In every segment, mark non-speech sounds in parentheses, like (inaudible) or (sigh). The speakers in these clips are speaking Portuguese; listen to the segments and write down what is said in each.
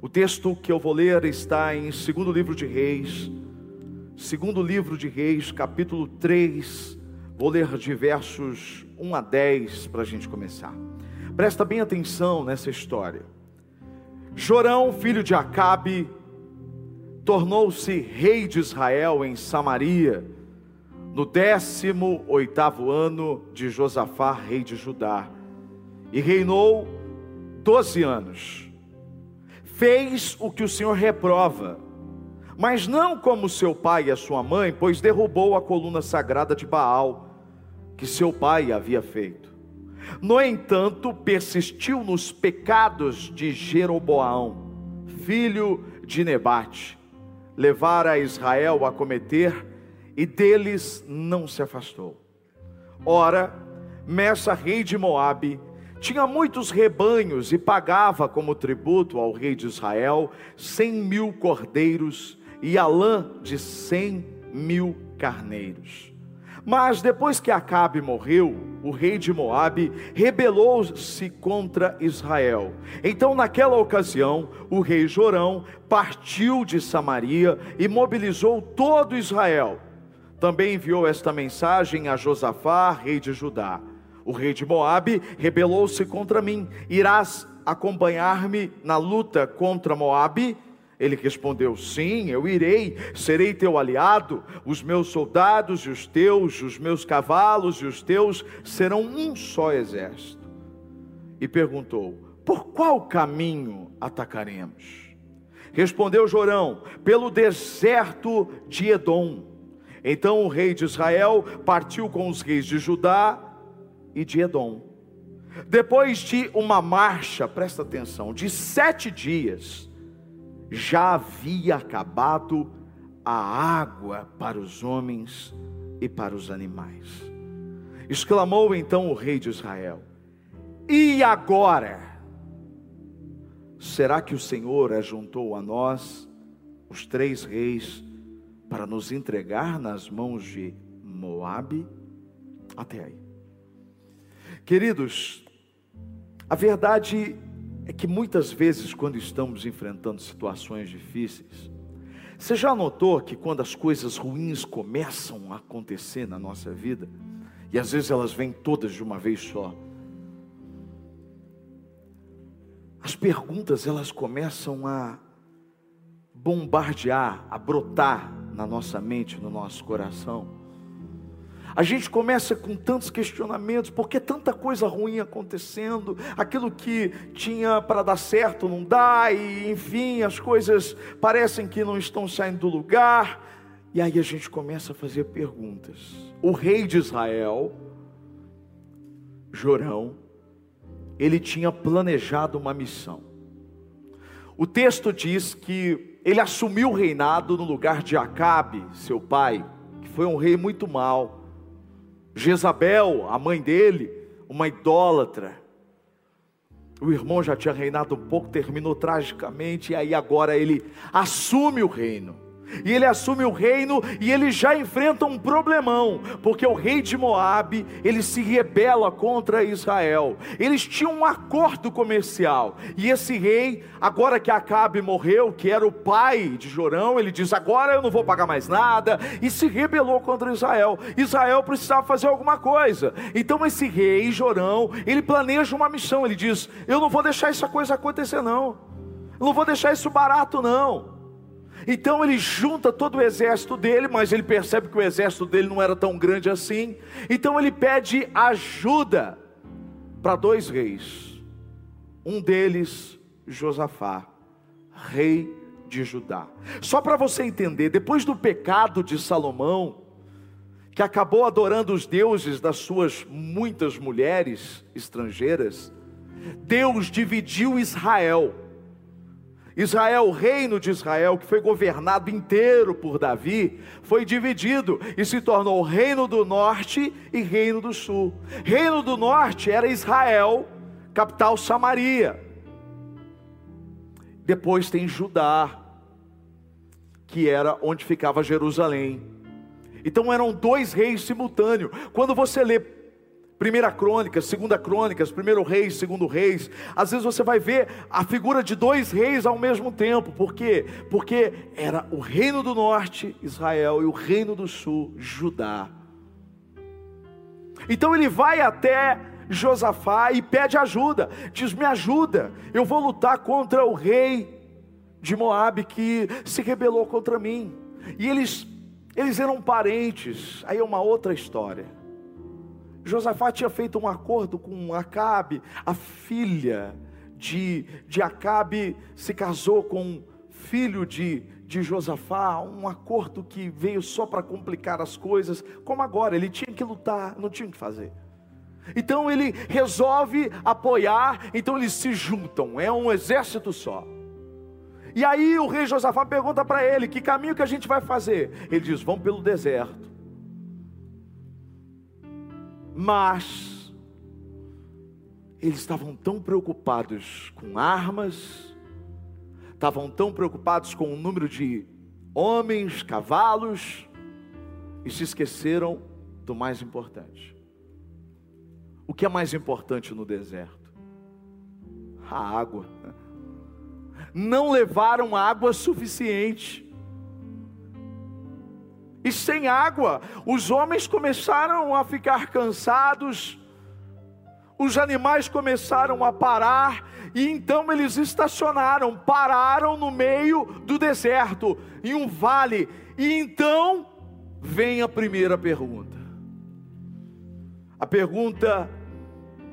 O texto que eu vou ler está em segundo livro de Reis, segundo livro de Reis, capítulo 3. Vou ler de versos 1 a 10 para a gente começar. Presta bem atenção nessa história. Jorão, filho de Acabe, tornou-se rei de Israel em Samaria, no décimo oitavo ano de Josafá, rei de Judá, e reinou doze anos fez o que o Senhor reprova, mas não como seu pai e a sua mãe, pois derrubou a coluna sagrada de Baal, que seu pai havia feito. No entanto, persistiu nos pecados de Jeroboão, filho de Nebate, levara Israel a cometer, e deles não se afastou. Ora, Messa, rei de Moabe, tinha muitos rebanhos e pagava como tributo ao rei de Israel cem mil cordeiros e a lã de cem mil carneiros. Mas depois que Acabe morreu, o rei de Moabe rebelou-se contra Israel. Então, naquela ocasião, o rei Jorão partiu de Samaria e mobilizou todo Israel. Também enviou esta mensagem a Josafá, rei de Judá o rei de Moabe rebelou-se contra mim. Irás acompanhar-me na luta contra Moabe? Ele respondeu: Sim, eu irei, serei teu aliado. Os meus soldados e os teus, os meus cavalos e os teus serão um só exército. E perguntou: Por qual caminho atacaremos? Respondeu Jorão: Pelo deserto de Edom. Então o rei de Israel partiu com os reis de Judá e de Edom. Depois de uma marcha, presta atenção, de sete dias, já havia acabado a água para os homens e para os animais. Exclamou então o rei de Israel: E agora? Será que o Senhor ajuntou a nós, os três reis, para nos entregar nas mãos de Moabe? Até aí. Queridos, a verdade é que muitas vezes, quando estamos enfrentando situações difíceis, você já notou que quando as coisas ruins começam a acontecer na nossa vida, e às vezes elas vêm todas de uma vez só, as perguntas elas começam a bombardear, a brotar na nossa mente, no nosso coração. A gente começa com tantos questionamentos, porque tanta coisa ruim acontecendo, aquilo que tinha para dar certo não dá, e enfim, as coisas parecem que não estão saindo do lugar. E aí a gente começa a fazer perguntas. O rei de Israel, Jorão, ele tinha planejado uma missão. O texto diz que ele assumiu o reinado no lugar de Acabe, seu pai, que foi um rei muito mau. Jezabel, a mãe dele, uma idólatra. O irmão já tinha reinado um pouco, terminou tragicamente, e aí agora ele assume o reino. E ele assume o reino e ele já enfrenta um problemão, porque o rei de Moabe, ele se rebela contra Israel. Eles tinham um acordo comercial. E esse rei, agora que Acabe morreu, que era o pai de Jorão, ele diz: "Agora eu não vou pagar mais nada", e se rebelou contra Israel. Israel precisava fazer alguma coisa. Então esse rei Jorão, ele planeja uma missão, ele diz: "Eu não vou deixar essa coisa acontecer não. Eu não vou deixar isso barato não." Então ele junta todo o exército dele, mas ele percebe que o exército dele não era tão grande assim. Então ele pede ajuda para dois reis. Um deles, Josafá, rei de Judá. Só para você entender, depois do pecado de Salomão, que acabou adorando os deuses das suas muitas mulheres estrangeiras, Deus dividiu Israel Israel, o reino de Israel, que foi governado inteiro por Davi, foi dividido e se tornou reino do norte e reino do sul. Reino do norte era Israel, capital Samaria. Depois tem Judá, que era onde ficava Jerusalém. Então eram dois reis simultâneos. Quando você lê Primeira crônica, segunda crônicas, primeiro reis, segundo reis. Às vezes você vai ver a figura de dois reis ao mesmo tempo. Por quê? Porque era o reino do norte, Israel, e o reino do sul, Judá. Então ele vai até Josafá e pede ajuda. Diz: "Me ajuda. Eu vou lutar contra o rei de Moabe que se rebelou contra mim". E eles eles eram parentes. Aí é uma outra história. Josafá tinha feito um acordo com Acabe, a filha de, de Acabe se casou com filho de, de Josafá, um acordo que veio só para complicar as coisas, como agora, ele tinha que lutar, não tinha o que fazer. Então ele resolve apoiar, então eles se juntam, é um exército só. E aí o rei Josafá pergunta para ele: que caminho que a gente vai fazer? Ele diz: vamos pelo deserto. Mas eles estavam tão preocupados com armas, estavam tão preocupados com o número de homens, cavalos, e se esqueceram do mais importante. O que é mais importante no deserto? A água. Não levaram água suficiente. E sem água, os homens começaram a ficar cansados, os animais começaram a parar, e então eles estacionaram, pararam no meio do deserto, em um vale. E então vem a primeira pergunta. A pergunta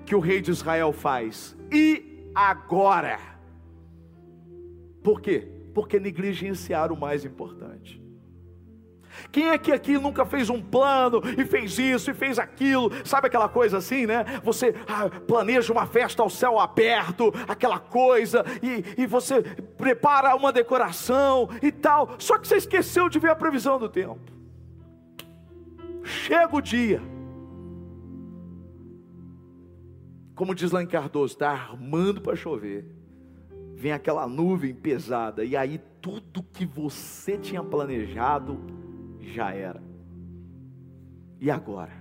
que o rei de Israel faz: e agora? Por quê? Porque negligenciaram o mais importante. Quem é que aqui nunca fez um plano e fez isso e fez aquilo? Sabe aquela coisa assim, né? Você ah, planeja uma festa ao céu aberto, aquela coisa, e, e você prepara uma decoração e tal. Só que você esqueceu de ver a previsão do tempo. Chega o dia. Como diz lá em Cardoso, está armando para chover. Vem aquela nuvem pesada, e aí tudo que você tinha planejado já era. E agora?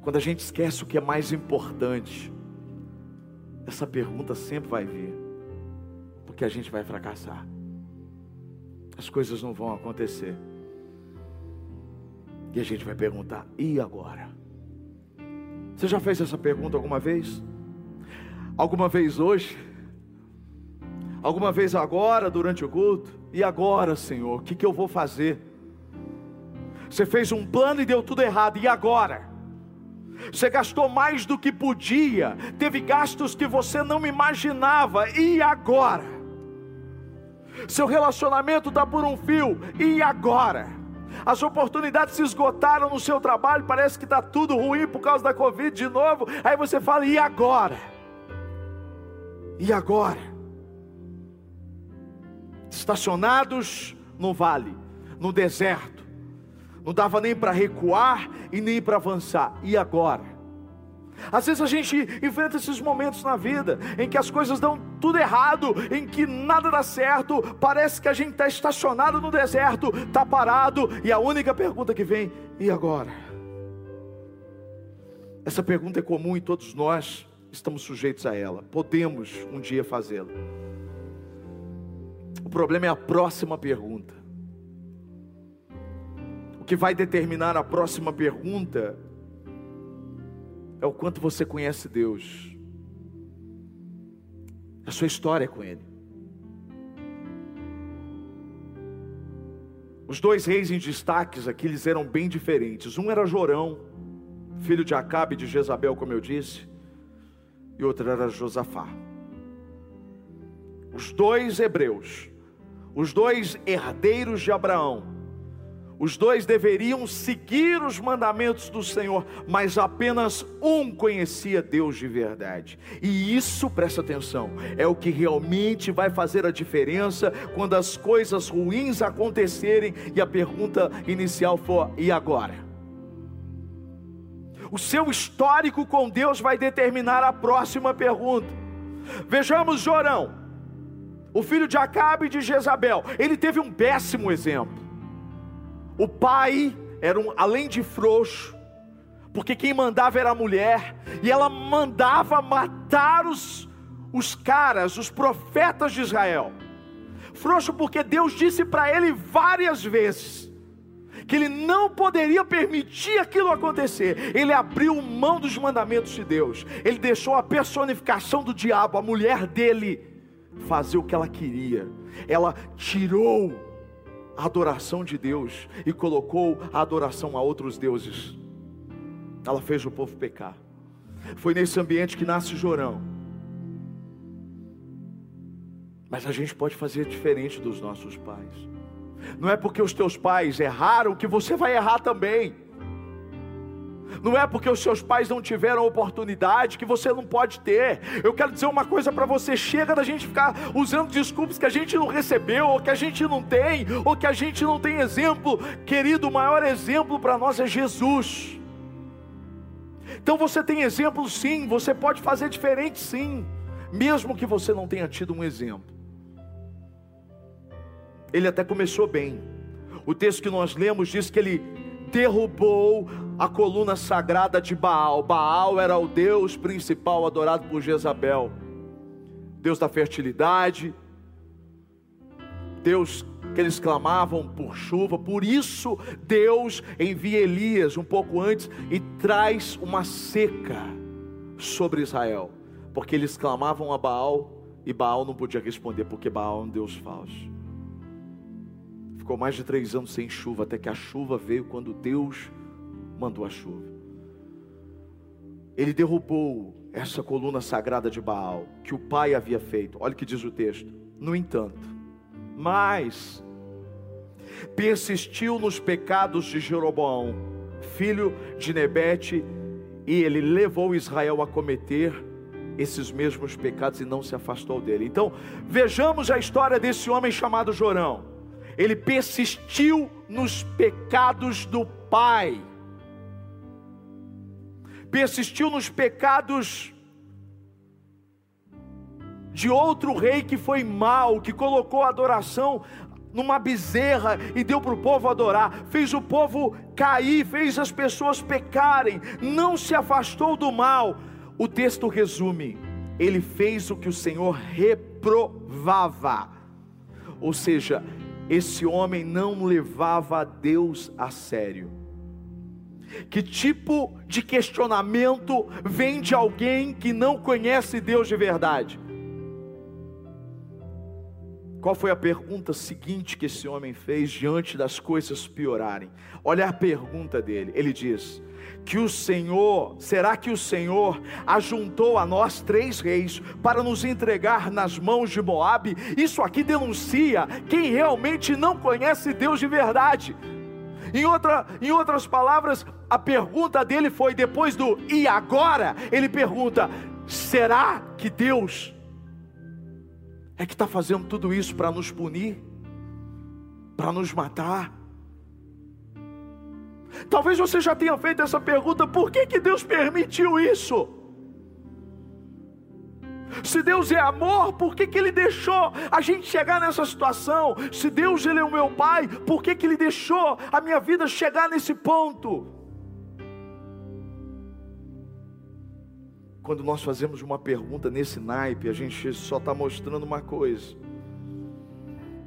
Quando a gente esquece o que é mais importante, essa pergunta sempre vai vir, porque a gente vai fracassar, as coisas não vão acontecer, e a gente vai perguntar: e agora? Você já fez essa pergunta alguma vez? Alguma vez hoje? Alguma vez agora, durante o culto? E agora, Senhor, o que, que eu vou fazer? Você fez um plano e deu tudo errado, e agora? Você gastou mais do que podia, teve gastos que você não imaginava, e agora? Seu relacionamento está por um fio, e agora? As oportunidades se esgotaram no seu trabalho, parece que está tudo ruim por causa da Covid de novo, aí você fala, e agora? E agora? Estacionados no vale, no deserto. Não dava nem para recuar e nem para avançar. E agora? Às vezes a gente enfrenta esses momentos na vida em que as coisas dão tudo errado, em que nada dá certo, parece que a gente está estacionado no deserto, está parado, e a única pergunta que vem: e agora? Essa pergunta é comum e todos nós estamos sujeitos a ela, podemos um dia fazê-la. O problema é a próxima pergunta. O que vai determinar a próxima pergunta é o quanto você conhece Deus, a sua história com Ele. Os dois reis em destaques aqui, eles eram bem diferentes. Um era Jorão, filho de Acabe e de Jezabel, como eu disse, e outro era Josafá. Os dois hebreus, os dois herdeiros de Abraão, os dois deveriam seguir os mandamentos do Senhor, mas apenas um conhecia Deus de verdade. E isso, presta atenção, é o que realmente vai fazer a diferença quando as coisas ruins acontecerem e a pergunta inicial for: e agora? O seu histórico com Deus vai determinar a próxima pergunta. Vejamos Jorão o filho de Acabe e de Jezabel, ele teve um péssimo exemplo. O pai era um, além de frouxo, porque quem mandava era a mulher, e ela mandava matar os, os caras, os profetas de Israel. Frouxo, porque Deus disse para ele várias vezes que ele não poderia permitir aquilo acontecer. Ele abriu mão dos mandamentos de Deus, ele deixou a personificação do diabo, a mulher dele, fazer o que ela queria. Ela tirou a adoração de Deus e colocou a adoração a outros deuses. Ela fez o povo pecar. Foi nesse ambiente que nasce Jorão. Mas a gente pode fazer diferente dos nossos pais. Não é porque os teus pais erraram que você vai errar também. Não é porque os seus pais não tiveram oportunidade que você não pode ter. Eu quero dizer uma coisa para você: chega da gente ficar usando desculpas que a gente não recebeu, ou que a gente não tem, ou que a gente não tem exemplo. Querido, o maior exemplo para nós é Jesus. Então você tem exemplo sim, você pode fazer diferente sim, mesmo que você não tenha tido um exemplo. Ele até começou bem. O texto que nós lemos diz que ele derrubou a coluna sagrada de Baal. Baal era o deus principal adorado por Jezabel, Deus da fertilidade, Deus que eles clamavam por chuva, por isso Deus envia Elias um pouco antes e traz uma seca sobre Israel, porque eles clamavam a Baal e Baal não podia responder, porque Baal é um Deus falso. Ficou mais de três anos sem chuva, até que a chuva veio quando Deus mandou a chuva. Ele derrubou essa coluna sagrada de Baal, que o pai havia feito. Olha o que diz o texto. No entanto, mas persistiu nos pecados de Jeroboão, filho de Nebete, e ele levou Israel a cometer esses mesmos pecados e não se afastou dele. Então, vejamos a história desse homem chamado Jorão ele persistiu nos pecados do pai, persistiu nos pecados de outro rei que foi mau, que colocou a adoração numa bezerra e deu para o povo adorar, fez o povo cair, fez as pessoas pecarem, não se afastou do mal. O texto resume: ele fez o que o Senhor reprovava, ou seja, esse homem não levava a Deus a sério. Que tipo de questionamento vem de alguém que não conhece Deus de verdade? Qual foi a pergunta seguinte que esse homem fez diante das coisas piorarem? Olha a pergunta dele. Ele diz: que o Senhor, será que o Senhor ajuntou a nós três reis para nos entregar nas mãos de Moabe? Isso aqui denuncia quem realmente não conhece Deus de verdade. Em, outra, em outras palavras, a pergunta dele foi depois do e agora? Ele pergunta: será que Deus é que está fazendo tudo isso para nos punir, para nos matar? Talvez você já tenha feito essa pergunta: por que, que Deus permitiu isso? Se Deus é amor, por que, que Ele deixou a gente chegar nessa situação? Se Deus ele é o meu Pai, por que, que Ele deixou a minha vida chegar nesse ponto? Quando nós fazemos uma pergunta nesse naipe, a gente só está mostrando uma coisa: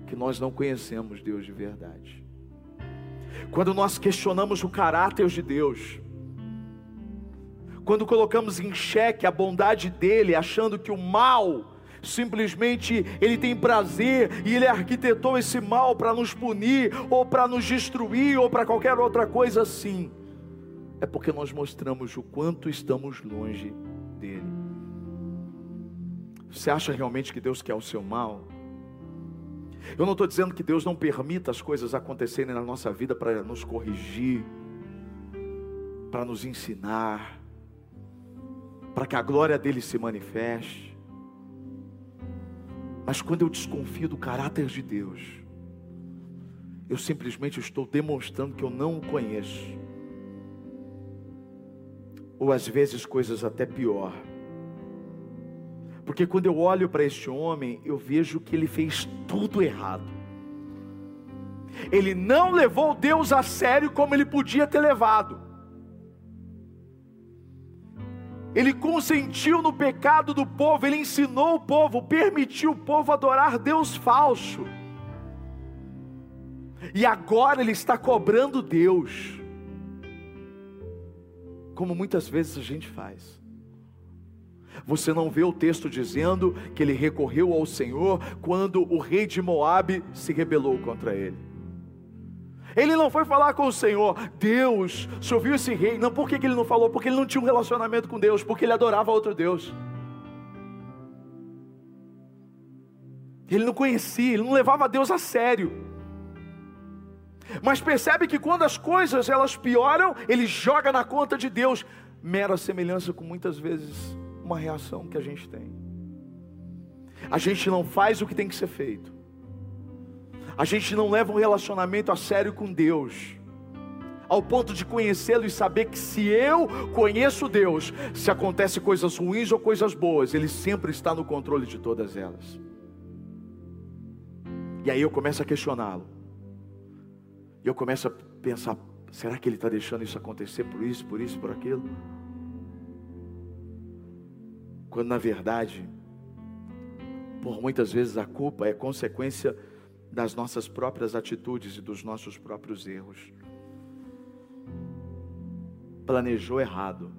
que nós não conhecemos Deus de verdade. Quando nós questionamos o caráter de Deus, quando colocamos em xeque a bondade dele, achando que o mal simplesmente ele tem prazer e ele arquitetou esse mal para nos punir, ou para nos destruir, ou para qualquer outra coisa assim, é porque nós mostramos o quanto estamos longe dele. Você acha realmente que Deus quer o seu mal? Eu não estou dizendo que Deus não permita as coisas acontecerem na nossa vida para nos corrigir, para nos ensinar, para que a glória dele se manifeste. Mas quando eu desconfio do caráter de Deus, eu simplesmente estou demonstrando que eu não o conheço. Ou às vezes coisas até pior porque quando eu olho para este homem, eu vejo que ele fez tudo errado. Ele não levou Deus a sério como ele podia ter levado. Ele consentiu no pecado do povo, ele ensinou o povo, permitiu o povo adorar Deus falso. E agora ele está cobrando Deus, como muitas vezes a gente faz. Você não vê o texto dizendo que ele recorreu ao Senhor quando o rei de Moabe se rebelou contra ele. Ele não foi falar com o Senhor, Deus, se ouviu esse rei. Não, por que ele não falou? Porque ele não tinha um relacionamento com Deus, porque ele adorava outro Deus. Ele não conhecia, ele não levava Deus a sério. Mas percebe que quando as coisas elas pioram, ele joga na conta de Deus. Mera semelhança com muitas vezes uma reação que a gente tem. A gente não faz o que tem que ser feito. A gente não leva um relacionamento a sério com Deus. Ao ponto de conhecê-lo e saber que se eu conheço Deus, se acontece coisas ruins ou coisas boas, Ele sempre está no controle de todas elas. E aí eu começo a questioná-lo. E eu começo a pensar: será que Ele está deixando isso acontecer por isso, por isso, por aquilo? Quando na verdade, por muitas vezes a culpa é consequência das nossas próprias atitudes e dos nossos próprios erros. Planejou errado,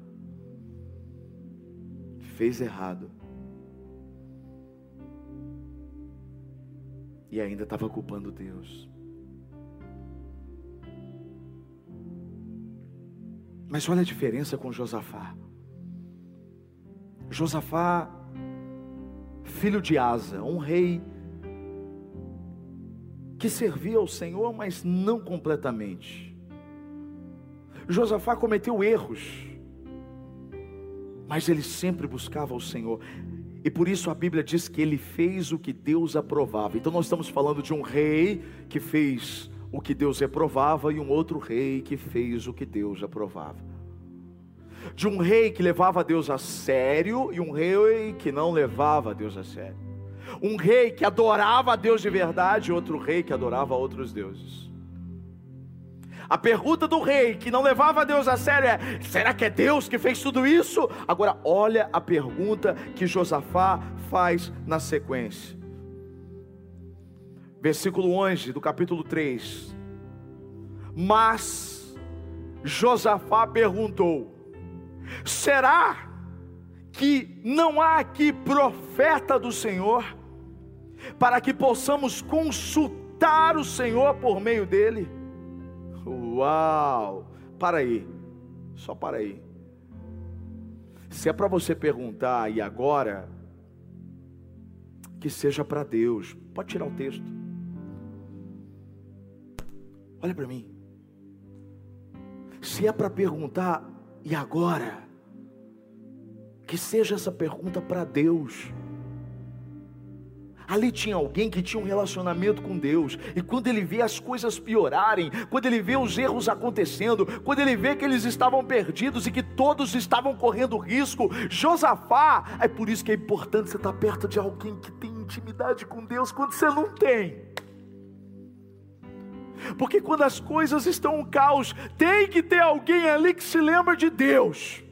fez errado, e ainda estava culpando Deus. Mas olha a diferença com Josafá. Josafá, filho de Asa, um rei que servia ao Senhor, mas não completamente. Josafá cometeu erros, mas ele sempre buscava o Senhor. E por isso a Bíblia diz que ele fez o que Deus aprovava. Então nós estamos falando de um rei que fez o que Deus reprovava e um outro rei que fez o que Deus aprovava de um rei que levava Deus a sério e um rei que não levava Deus a sério. Um rei que adorava a Deus de verdade e outro rei que adorava outros deuses. A pergunta do rei que não levava Deus a sério é: será que é Deus que fez tudo isso? Agora, olha a pergunta que Josafá faz na sequência. Versículo 11 do capítulo 3. Mas Josafá perguntou: Será que não há aqui profeta do Senhor, para que possamos consultar o Senhor por meio dele? Uau! Para aí, só para aí. Se é para você perguntar, e agora? Que seja para Deus. Pode tirar o texto. Olha para mim. Se é para perguntar, e agora? Que seja essa pergunta para Deus. Ali tinha alguém que tinha um relacionamento com Deus, e quando ele vê as coisas piorarem, quando ele vê os erros acontecendo, quando ele vê que eles estavam perdidos e que todos estavam correndo risco, Josafá, é por isso que é importante você estar perto de alguém que tem intimidade com Deus quando você não tem. Porque quando as coisas estão um caos, tem que ter alguém ali que se lembra de Deus.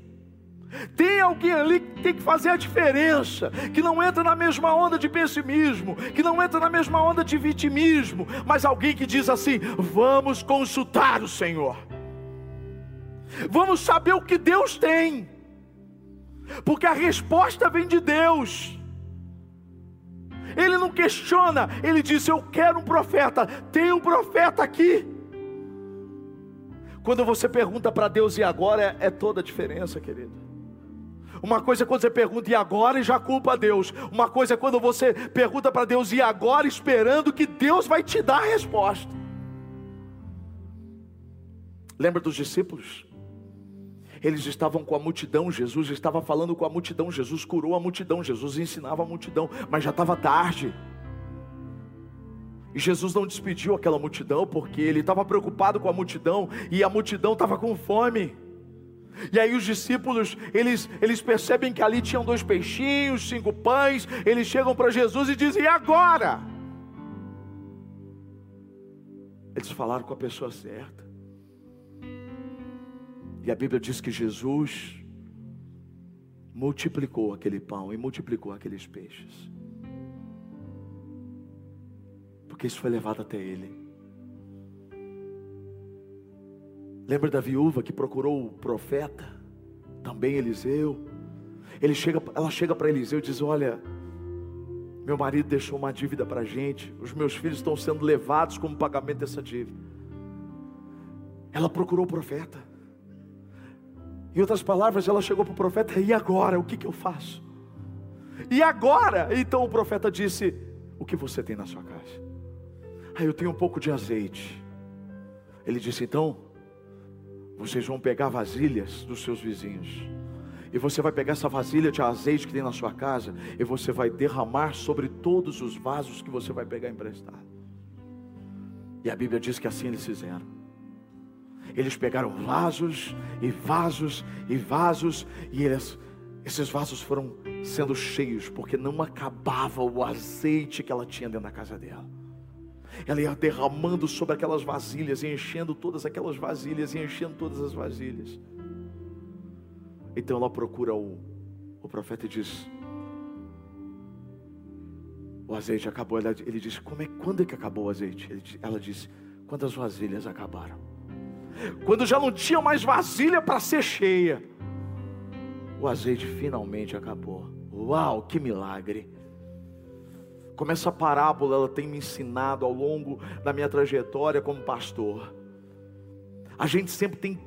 Tem alguém ali que tem que fazer a diferença, que não entra na mesma onda de pessimismo, que não entra na mesma onda de vitimismo, mas alguém que diz assim: vamos consultar o Senhor, vamos saber o que Deus tem, porque a resposta vem de Deus. Ele não questiona, ele diz: Eu quero um profeta, tem um profeta aqui. Quando você pergunta para Deus e agora, é, é toda a diferença, querido. Uma coisa é quando você pergunta e agora e já culpa a Deus. Uma coisa é quando você pergunta para Deus e agora, esperando que Deus vai te dar a resposta. Lembra dos discípulos? Eles estavam com a multidão, Jesus estava falando com a multidão, Jesus curou a multidão, Jesus ensinava a multidão, mas já estava tarde. E Jesus não despediu aquela multidão porque ele estava preocupado com a multidão e a multidão estava com fome. E aí os discípulos, eles, eles percebem que ali tinham dois peixinhos, cinco pães, eles chegam para Jesus e dizem: "E agora?" Eles falaram com a pessoa certa. E a Bíblia diz que Jesus multiplicou aquele pão e multiplicou aqueles peixes. Porque isso foi levado até ele. Lembra da viúva que procurou o profeta? Também Eliseu. Ele chega, ela chega para Eliseu e diz: Olha, meu marido deixou uma dívida para a gente, os meus filhos estão sendo levados como pagamento dessa dívida. Ela procurou o profeta. Em outras palavras, ela chegou para o profeta: E agora? O que, que eu faço? E agora? Então o profeta disse: O que você tem na sua casa? Ah, eu tenho um pouco de azeite. Ele disse: Então, vocês vão pegar vasilhas dos seus vizinhos e você vai pegar essa vasilha de azeite que tem na sua casa e você vai derramar sobre todos os vasos que você vai pegar emprestado. E a Bíblia diz que assim eles fizeram. Eles pegaram vasos e vasos e vasos e eles, esses vasos foram sendo cheios porque não acabava o azeite que ela tinha dentro da casa dela. Ela ia derramando sobre aquelas vasilhas e enchendo todas aquelas vasilhas e enchendo todas as vasilhas. Então ela procura o, o profeta e diz: O azeite acabou. ele diz: Como é, quando é que acabou o azeite? Ele, ela disse: Quando as vasilhas acabaram. Quando já não tinha mais vasilha para ser cheia, o azeite finalmente acabou. Uau, que milagre! Como essa parábola ela tem me ensinado ao longo da minha trajetória como pastor. A gente sempre tem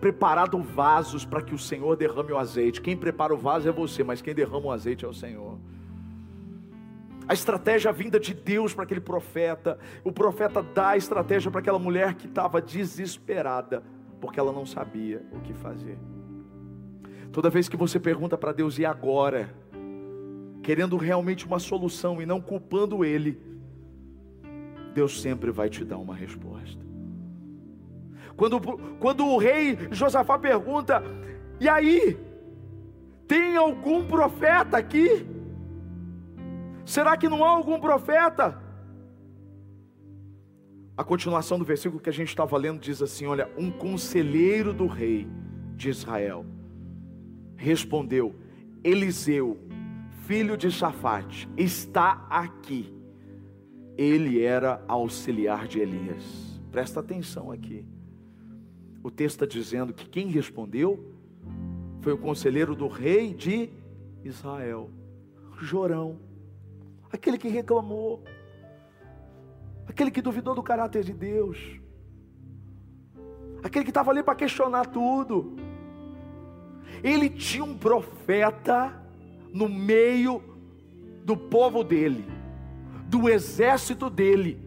preparado vasos para que o Senhor derrame o azeite. Quem prepara o vaso é você, mas quem derrama o azeite é o Senhor. A estratégia vinda de Deus para aquele profeta, o profeta dá a estratégia para aquela mulher que estava desesperada, porque ela não sabia o que fazer. Toda vez que você pergunta para Deus, e agora? Querendo realmente uma solução e não culpando Ele, Deus sempre vai te dar uma resposta. Quando, quando o rei Josafá pergunta: e aí? Tem algum profeta aqui? Será que não há algum profeta? A continuação do versículo que a gente estava lendo diz assim: Olha, um conselheiro do rei de Israel respondeu: Eliseu, filho de Safate, está aqui. Ele era auxiliar de Elias. Presta atenção aqui o texto está dizendo que quem respondeu foi o conselheiro do rei de Israel, Jorão, aquele que reclamou, aquele que duvidou do caráter de Deus, aquele que estava ali para questionar tudo. Ele tinha um profeta no meio do povo dele, do exército dele,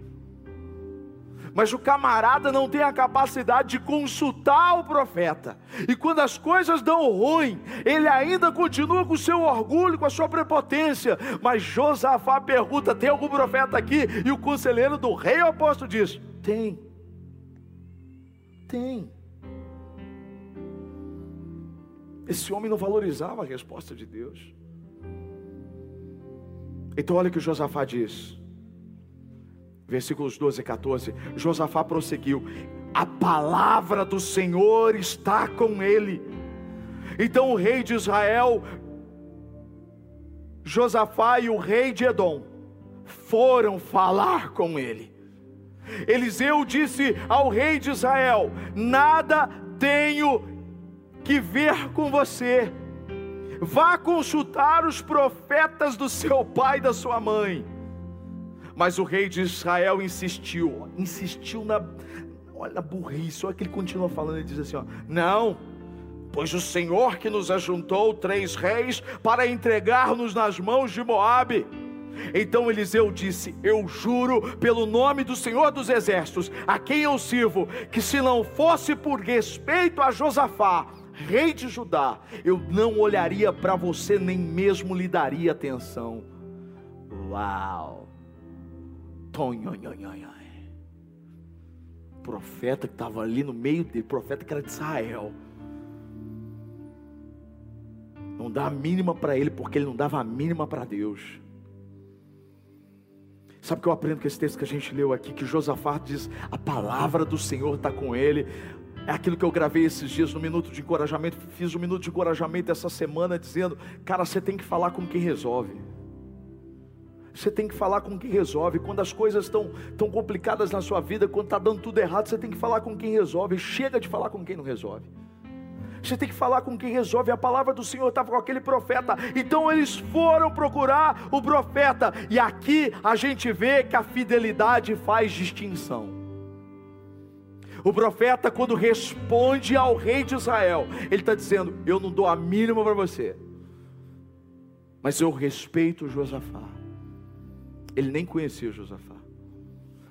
mas o camarada não tem a capacidade de consultar o profeta. E quando as coisas dão ruim, ele ainda continua com o seu orgulho, com a sua prepotência. Mas Josafá pergunta: tem algum profeta aqui? E o conselheiro do rei oposto diz: tem. Tem. Esse homem não valorizava a resposta de Deus. Então olha o que Josafá diz versículos 12 e 14, Josafá prosseguiu: A palavra do Senhor está com ele. Então o rei de Israel, Josafá e o rei de Edom foram falar com ele. Eliseu disse ao rei de Israel: Nada tenho que ver com você. Vá consultar os profetas do seu pai e da sua mãe mas o rei de Israel insistiu, insistiu na, olha a burrice, olha que ele continua falando, ele diz assim: ó, não, pois o Senhor que nos ajuntou três reis para entregar-nos nas mãos de Moabe. Então Eliseu disse: Eu juro pelo nome do Senhor dos Exércitos, a quem eu sirvo, que se não fosse por respeito a Josafá, rei de Judá, eu não olharia para você, nem mesmo lhe daria atenção. Uau! Profeta que estava ali no meio dele, profeta que era de Israel. Não dá a mínima para ele, porque ele não dava a mínima para Deus. Sabe o que eu aprendo com esse texto que a gente leu aqui? Que Josafá diz: a palavra do Senhor está com ele. É aquilo que eu gravei esses dias no minuto de encorajamento. Fiz um minuto de encorajamento essa semana dizendo: cara, você tem que falar com quem resolve. Você tem que falar com quem resolve. Quando as coisas estão tão complicadas na sua vida, quando está dando tudo errado, você tem que falar com quem resolve. Chega de falar com quem não resolve. Você tem que falar com quem resolve. A palavra do Senhor estava com aquele profeta. Então eles foram procurar o profeta. E aqui a gente vê que a fidelidade faz distinção. O profeta, quando responde ao rei de Israel, ele está dizendo: Eu não dou a mínima para você, mas eu respeito Josafá. Ele nem conhecia Josafá,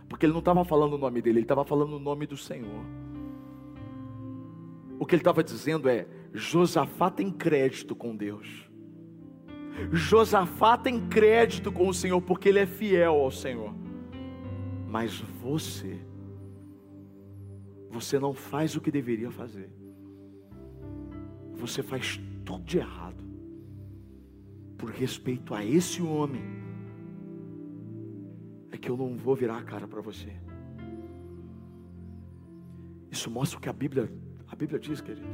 porque ele não estava falando o nome dele, ele estava falando o nome do Senhor. O que ele estava dizendo é: Josafá tem crédito com Deus. Josafá tem crédito com o Senhor porque ele é fiel ao Senhor. Mas você, você não faz o que deveria fazer. Você faz tudo de errado. Por respeito a esse homem, é que eu não vou virar a cara para você. Isso mostra o que a Bíblia a Bíblia diz, querido.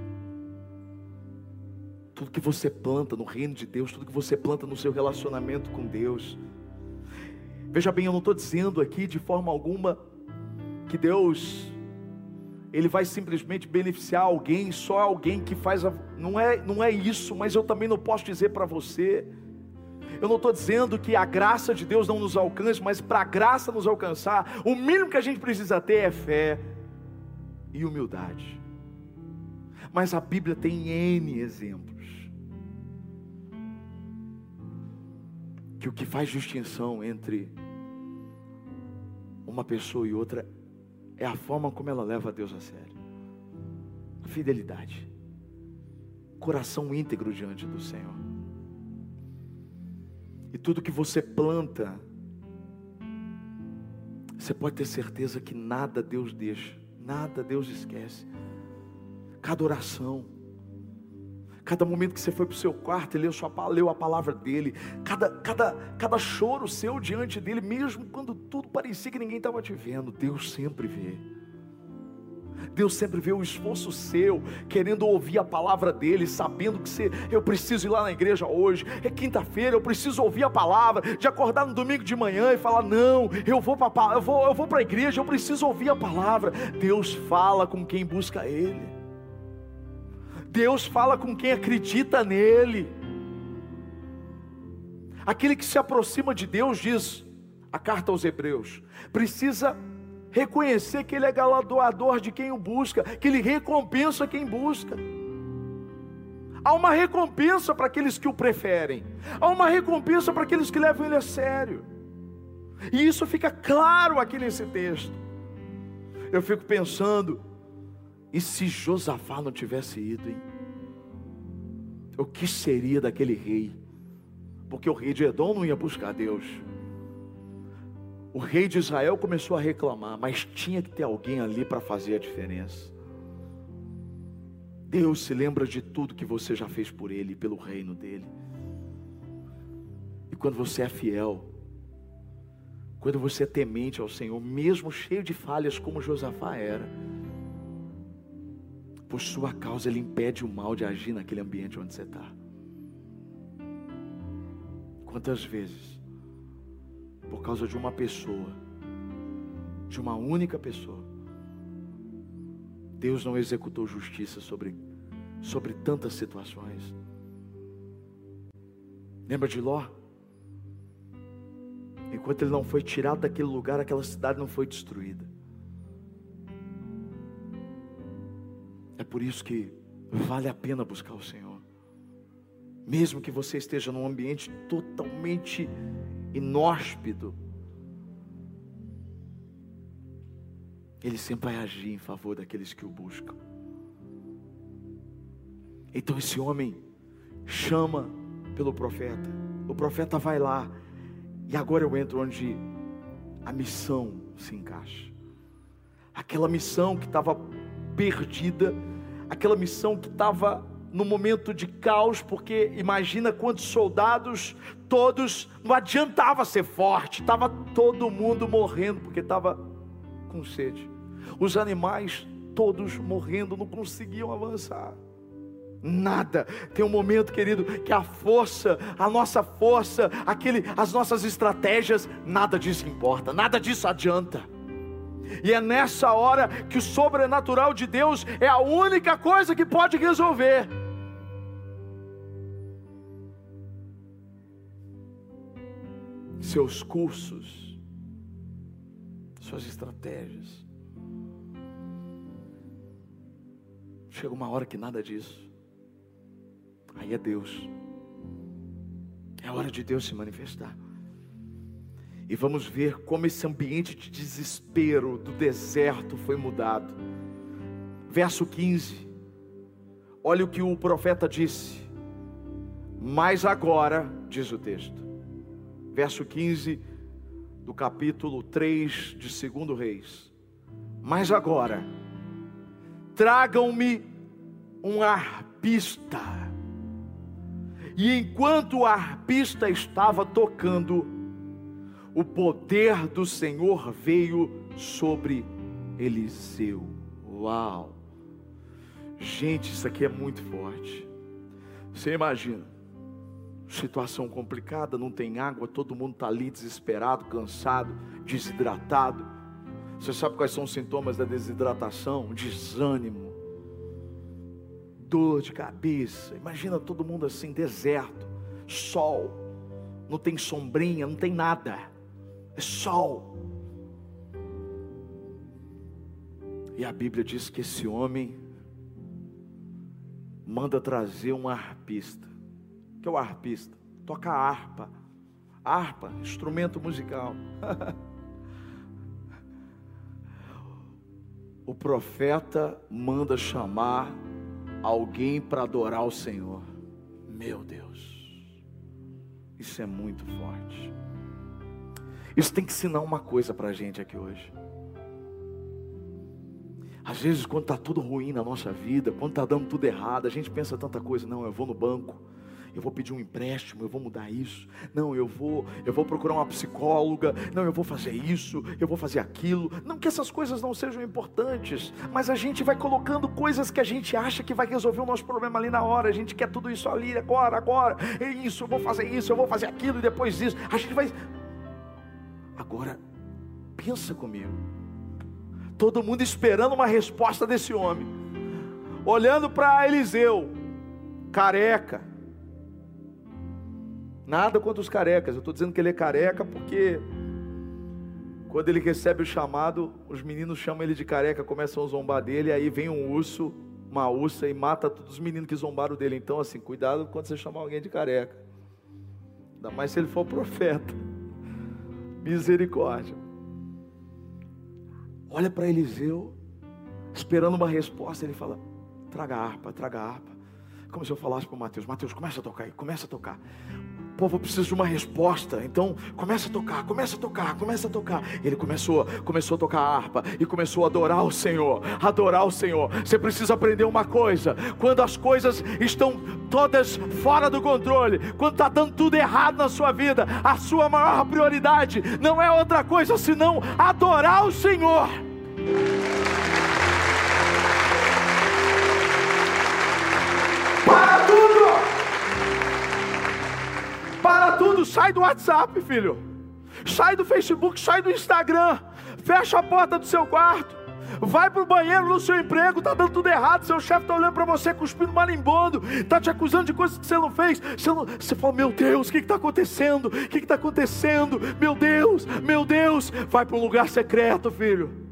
Tudo que você planta no reino de Deus, tudo que você planta no seu relacionamento com Deus. Veja bem, eu não estou dizendo aqui de forma alguma que Deus ele vai simplesmente beneficiar alguém, só alguém que faz a, não é não é isso, mas eu também não posso dizer para você. Eu não estou dizendo que a graça de Deus não nos alcance, mas para a graça nos alcançar, o mínimo que a gente precisa ter é fé e humildade. Mas a Bíblia tem N exemplos. Que o que faz distinção entre uma pessoa e outra é a forma como ela leva a Deus a sério. Fidelidade. Coração íntegro diante do Senhor. E tudo que você planta, você pode ter certeza que nada Deus deixa, nada Deus esquece cada oração, cada momento que você foi para o seu quarto e leu, sua, leu a palavra dele, cada, cada, cada choro seu diante dele, mesmo quando tudo parecia que ninguém estava te vendo, Deus sempre vê. Deus sempre vê o esforço seu, querendo ouvir a palavra dele, sabendo que você, eu preciso ir lá na igreja hoje, é quinta-feira, eu preciso ouvir a palavra, de acordar no domingo de manhã e falar: não, eu vou para eu vou, eu vou para a igreja, eu preciso ouvir a palavra. Deus fala com quem busca Ele. Deus fala com quem acredita nele. Aquele que se aproxima de Deus, diz a carta aos Hebreus, precisa reconhecer que Ele é galardoador de quem o busca, que Ele recompensa quem busca. Há uma recompensa para aqueles que o preferem, há uma recompensa para aqueles que levam Ele a sério, e isso fica claro aqui nesse texto. Eu fico pensando, e se Josafá não tivesse ido, hein? O que seria daquele rei? Porque o rei de Edom não ia buscar Deus. O rei de Israel começou a reclamar, mas tinha que ter alguém ali para fazer a diferença. Deus se lembra de tudo que você já fez por Ele, pelo reino dele. E quando você é fiel, quando você é temente ao Senhor, mesmo cheio de falhas como Josafá era, por sua causa, Ele impede o mal de agir naquele ambiente onde você está. Quantas vezes, por causa de uma pessoa, de uma única pessoa, Deus não executou justiça sobre, sobre tantas situações. Lembra de Ló? Enquanto ele não foi tirado daquele lugar, aquela cidade não foi destruída. É por isso que vale a pena buscar o Senhor. Mesmo que você esteja num ambiente totalmente inóspito, Ele sempre vai agir em favor daqueles que o buscam. Então esse homem chama pelo profeta. O profeta vai lá. E agora eu entro onde a missão se encaixa. Aquela missão que estava perdida aquela missão que estava no momento de caos, porque imagina quantos soldados, todos, não adiantava ser forte, estava todo mundo morrendo, porque estava com sede. Os animais todos morrendo, não conseguiam avançar. Nada. Tem um momento, querido, que a força, a nossa força, aquele, as nossas estratégias, nada disso importa, nada disso adianta. E é nessa hora que o sobrenatural de Deus é a única coisa que pode resolver. Seus cursos, suas estratégias. Chega uma hora que nada disso. Aí é Deus. É hora de Deus se manifestar. E vamos ver como esse ambiente de desespero do deserto foi mudado. Verso 15. Olha o que o profeta disse. Mas agora, diz o texto. Verso 15 do capítulo 3 de 2 Reis. Mas agora, tragam-me um arpista. E enquanto o arpista estava tocando, o poder do Senhor veio sobre Eliseu. Uau! Gente, isso aqui é muito forte. Você imagina, situação complicada, não tem água, todo mundo está ali desesperado, cansado, desidratado. Você sabe quais são os sintomas da desidratação? Desânimo, dor de cabeça. Imagina todo mundo assim, deserto, sol, não tem sombrinha, não tem nada é sol. E a Bíblia diz que esse homem manda trazer um arpista. Que é o arpista? Toca harpa. Harpa, instrumento musical. (laughs) o profeta manda chamar alguém para adorar o Senhor. Meu Deus, isso é muito forte. Isso tem que ensinar uma coisa para a gente aqui hoje. Às vezes, quando está tudo ruim na nossa vida, quando está dando tudo errado, a gente pensa tanta coisa. Não, eu vou no banco, eu vou pedir um empréstimo, eu vou mudar isso. Não, eu vou, eu vou procurar uma psicóloga. Não, eu vou fazer isso, eu vou fazer aquilo. Não que essas coisas não sejam importantes, mas a gente vai colocando coisas que a gente acha que vai resolver o nosso problema ali na hora. A gente quer tudo isso ali agora, agora. É isso, eu vou fazer isso, eu vou fazer aquilo e depois isso. A gente vai Agora, pensa comigo. Todo mundo esperando uma resposta desse homem. Olhando para Eliseu, careca. Nada contra os carecas. Eu estou dizendo que ele é careca porque quando ele recebe o chamado, os meninos chamam ele de careca, começam a zombar dele, aí vem um urso, uma ursa e mata todos os meninos que zombaram dele. Então, assim, cuidado quando você chamar alguém de careca. Ainda mais se ele for profeta. Misericórdia. Olha para Eliseu, esperando uma resposta. Ele fala: traga a harpa, traga a harpa. Como se eu falasse para o Mateus: Mateus, começa a tocar aí, começa a tocar. O povo precisa de uma resposta, então começa a tocar, começa a tocar, começa a tocar. Ele começou, começou a tocar a harpa e começou a adorar o Senhor, adorar o Senhor. Você precisa aprender uma coisa: quando as coisas estão todas fora do controle, quando está dando tudo errado na sua vida, a sua maior prioridade não é outra coisa senão adorar o Senhor. Sai do WhatsApp, filho. Sai do Facebook, sai do Instagram. Fecha a porta do seu quarto. Vai para o banheiro no seu emprego, está dando tudo errado. Seu chefe está olhando para você, cuspindo marimbondo, está te acusando de coisas que você não fez. Você, não, você fala: Meu Deus, o que está acontecendo? O que está acontecendo? Meu Deus, meu Deus. Vai para um lugar secreto, filho.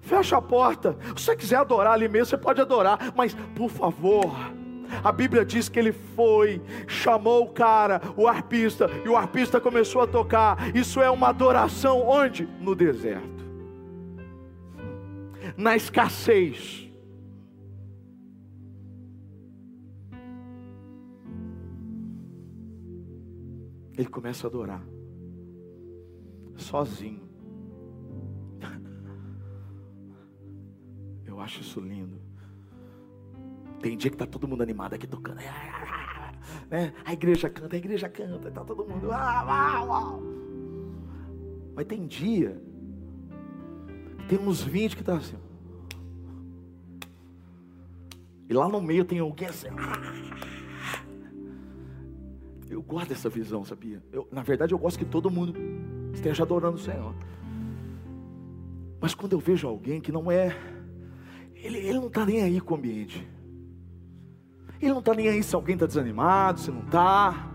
Fecha a porta. Se você quiser adorar ali mesmo, você pode adorar, mas por favor, a Bíblia diz que ele foi, chamou o cara, o arpista, e o arpista começou a tocar. Isso é uma adoração onde? No deserto. Na escassez. Ele começa a adorar. Sozinho. (laughs) Eu acho isso lindo. Tem dia que está todo mundo animado aqui tocando. (laughs) Né? A igreja canta, a igreja canta, está todo mundo. Mas tem dia, tem uns 20 que está assim. E lá no meio tem alguém assim. Eu gosto dessa visão, sabia? Eu, na verdade, eu gosto que todo mundo esteja adorando o Senhor. Mas quando eu vejo alguém que não é, ele, ele não está nem aí com o ambiente. Ele não está nem aí se alguém está desanimado, se não está.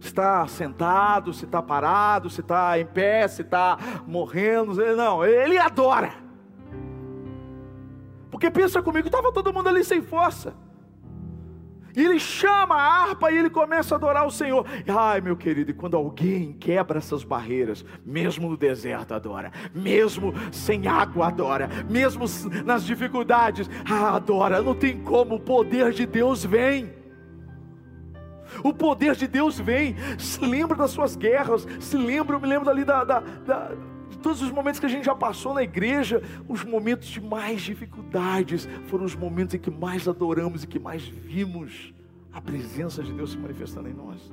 Se está sentado, se está parado, se está em pé, se está morrendo. Não, ele adora. Porque pensa comigo, estava todo mundo ali sem força. E ele chama a harpa e ele começa a adorar o Senhor. Ai, meu querido, e quando alguém quebra essas barreiras, mesmo no deserto adora, mesmo sem água adora, mesmo nas dificuldades, ah, adora. Não tem como, o poder de Deus vem. O poder de Deus vem. Se lembra das suas guerras, se lembra, eu me lembro dali da, da, da todos os momentos que a gente já passou na igreja, os momentos de mais dificuldades foram os momentos em que mais adoramos e que mais vimos a presença de Deus se manifestando em nós.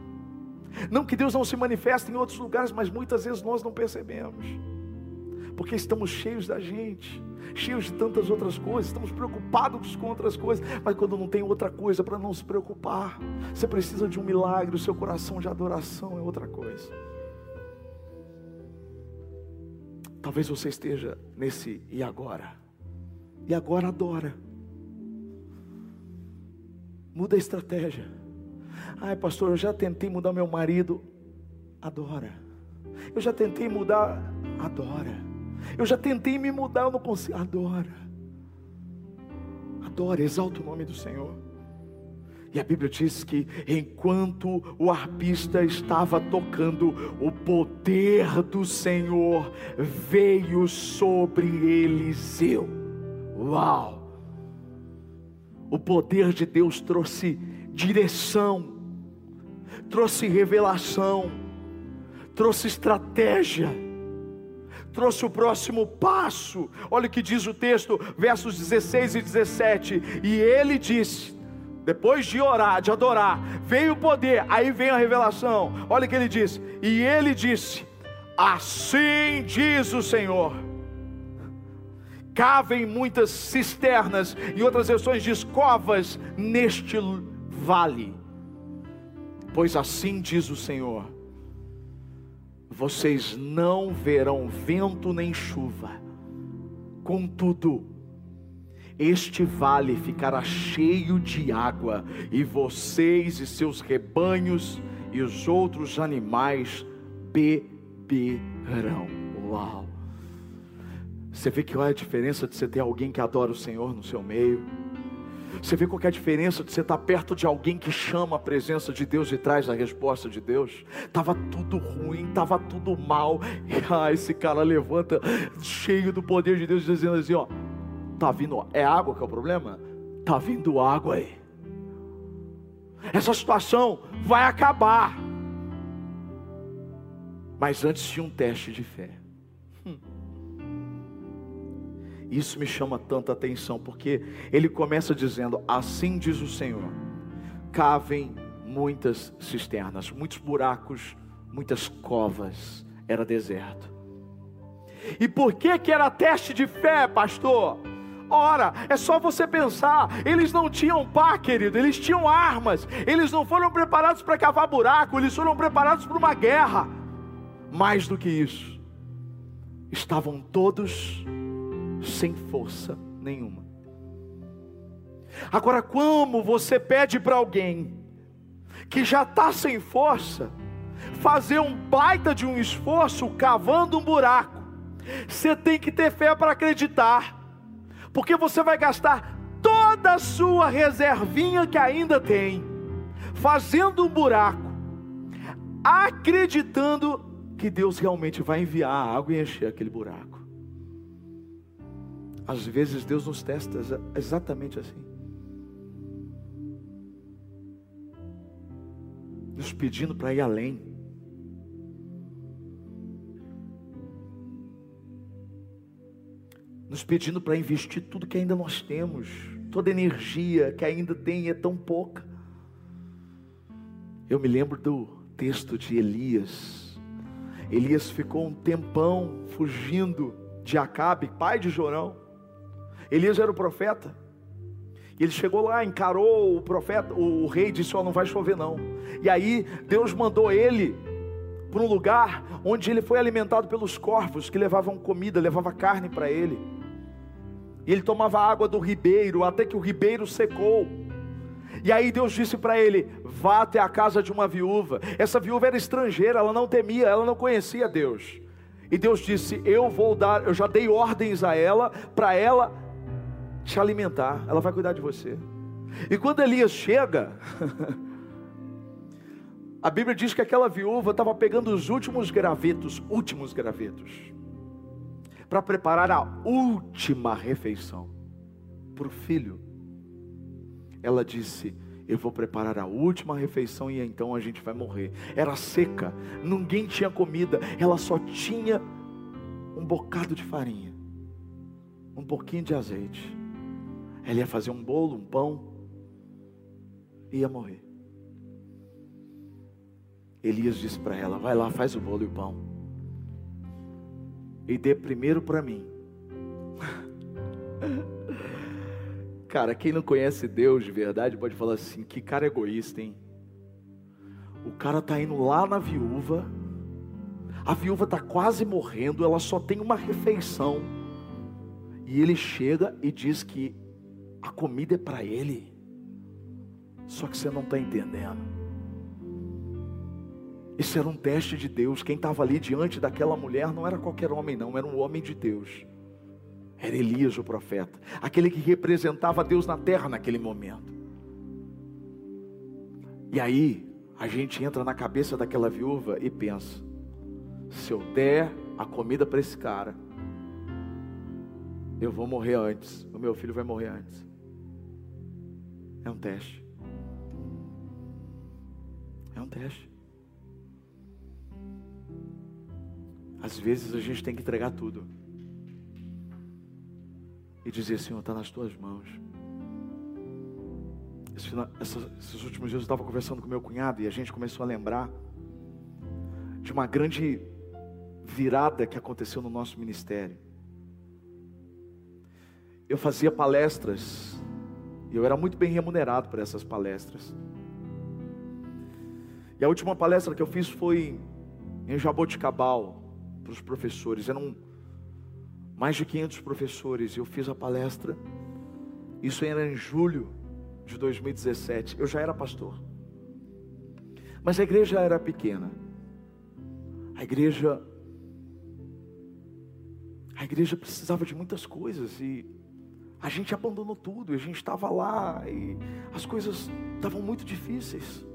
Não que Deus não se manifeste em outros lugares, mas muitas vezes nós não percebemos, porque estamos cheios da gente, cheios de tantas outras coisas, estamos preocupados com outras coisas, mas quando não tem outra coisa para não se preocupar, você precisa de um milagre, o seu coração de adoração é outra coisa. Talvez você esteja nesse e agora. E agora adora. Muda a estratégia. Ai, pastor, eu já tentei mudar meu marido. Adora. Eu já tentei mudar. Adora. Eu já tentei me mudar, eu não consigo. Adora. Adora, exalta o nome do Senhor. E a Bíblia diz que enquanto o arpista estava tocando, o poder do Senhor veio sobre Eliseu. Uau! O poder de Deus trouxe direção, trouxe revelação, trouxe estratégia, trouxe o próximo passo. Olha o que diz o texto, versos 16 e 17. E ele disse: depois de orar, de adorar, veio o poder, aí vem a revelação. Olha o que ele diz: E ele disse: Assim diz o Senhor. Cavem muitas cisternas, e outras versões diz covas neste vale. Pois assim diz o Senhor: Vocês não verão vento nem chuva, contudo, este vale ficará cheio de água, e vocês e seus rebanhos e os outros animais beberão. Uau! Você vê que qual é a diferença de você ter alguém que adora o Senhor no seu meio? Você vê qual é a diferença de você estar perto de alguém que chama a presença de Deus e traz a resposta de Deus? Tava tudo ruim, tava tudo mal. E ah, esse cara levanta cheio do poder de Deus, dizendo assim: ó, Está vindo, é água que é o problema? Está vindo água aí. Essa situação vai acabar. Mas antes de um teste de fé. Hum. Isso me chama tanta atenção, porque ele começa dizendo: Assim diz o Senhor, cavem muitas cisternas, muitos buracos, muitas covas, era deserto. E por que que era teste de fé, pastor? Ora, é só você pensar, eles não tinham pá, querido, eles tinham armas, eles não foram preparados para cavar buraco, eles foram preparados para uma guerra. Mais do que isso, estavam todos sem força nenhuma. Agora, como você pede para alguém que já está sem força, fazer um baita de um esforço cavando um buraco, você tem que ter fé para acreditar porque você vai gastar toda a sua reservinha que ainda tem, fazendo um buraco, acreditando que Deus realmente vai enviar a água e encher aquele buraco. Às vezes Deus nos testa exatamente assim. Nos pedindo para ir além. Nos pedindo para investir tudo que ainda nós temos, toda energia que ainda tem é tão pouca. Eu me lembro do texto de Elias. Elias ficou um tempão fugindo de Acabe, pai de Jorão. Elias era o profeta. E ele chegou lá, encarou o profeta, o rei disse: Ó, oh, não vai chover não. E aí Deus mandou ele para um lugar onde ele foi alimentado pelos corvos que levavam comida, levavam carne para ele. E ele tomava água do ribeiro, até que o ribeiro secou. E aí Deus disse para ele: Vá até a casa de uma viúva. Essa viúva era estrangeira, ela não temia, ela não conhecia Deus. E Deus disse: Eu vou dar, eu já dei ordens a ela, para ela te alimentar, ela vai cuidar de você. E quando Elias chega, (laughs) a Bíblia diz que aquela viúva estava pegando os últimos gravetos, últimos gravetos, para preparar a última refeição para o filho. Ela disse: Eu vou preparar a última refeição e então a gente vai morrer. Era seca, ninguém tinha comida, ela só tinha um bocado de farinha, um pouquinho de azeite. Ela ia fazer um bolo, um pão, e ia morrer. Elias disse para ela: Vai lá, faz o bolo e o pão, e dê primeiro para mim. Cara, quem não conhece Deus de verdade pode falar assim: que cara egoísta, hein? O cara tá indo lá na viúva, a viúva tá quase morrendo, ela só tem uma refeição. E ele chega e diz que a comida é para ele. Só que você não está entendendo. Isso era um teste de Deus. Quem estava ali diante daquela mulher não era qualquer homem, não, era um homem de Deus. Era Elias, o profeta, aquele que representava Deus na terra naquele momento. E aí, a gente entra na cabeça daquela viúva e pensa: se eu der a comida para esse cara, eu vou morrer antes, o meu filho vai morrer antes. É um teste. É um teste. Às vezes a gente tem que entregar tudo. E dizer, Senhor, está nas tuas mãos. esses últimos dias eu estava conversando com meu cunhado e a gente começou a lembrar de uma grande virada que aconteceu no nosso ministério. Eu fazia palestras e eu era muito bem remunerado por essas palestras. E a última palestra que eu fiz foi em Jaboticabal, para os professores. Eram mais de 500 professores. Eu fiz a palestra. Isso era em julho de 2017. Eu já era pastor. Mas a igreja era pequena. A igreja a igreja precisava de muitas coisas e a gente abandonou tudo, a gente estava lá e as coisas estavam muito difíceis.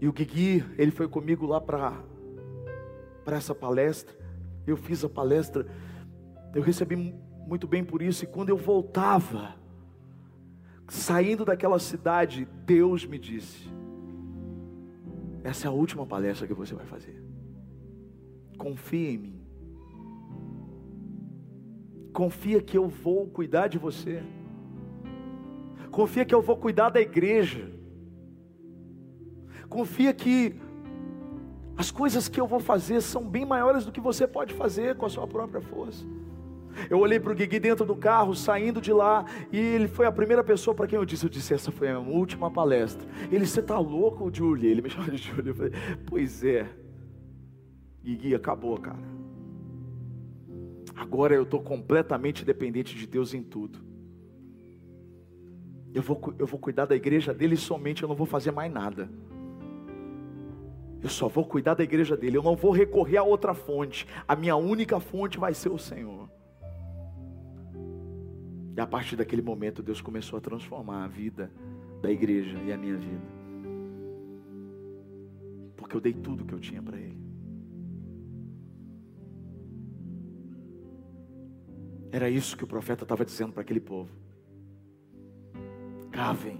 E o Guigui, ele foi comigo lá para para essa palestra. Eu fiz a palestra, eu recebi muito bem por isso. E quando eu voltava, saindo daquela cidade, Deus me disse: Essa é a última palestra que você vai fazer. Confia em mim. Confia que eu vou cuidar de você. Confia que eu vou cuidar da igreja. Confia que as coisas que eu vou fazer são bem maiores do que você pode fazer com a sua própria força. Eu olhei para o Guigui dentro do carro, saindo de lá, e ele foi a primeira pessoa para quem eu disse: Eu disse, essa foi a minha última palestra. Ele, você está louco, Julie? Ele me (laughs) chamou de Julie. Eu falei: Pois é, Guigui, acabou, cara. Agora eu estou completamente dependente de Deus em tudo. Eu vou, eu vou cuidar da igreja dele somente, eu não vou fazer mais nada. Eu só vou cuidar da igreja dele, eu não vou recorrer a outra fonte. A minha única fonte vai ser o Senhor. E a partir daquele momento, Deus começou a transformar a vida da igreja e a minha vida. Porque eu dei tudo que eu tinha para Ele. Era isso que o profeta estava dizendo para aquele povo. Cavem.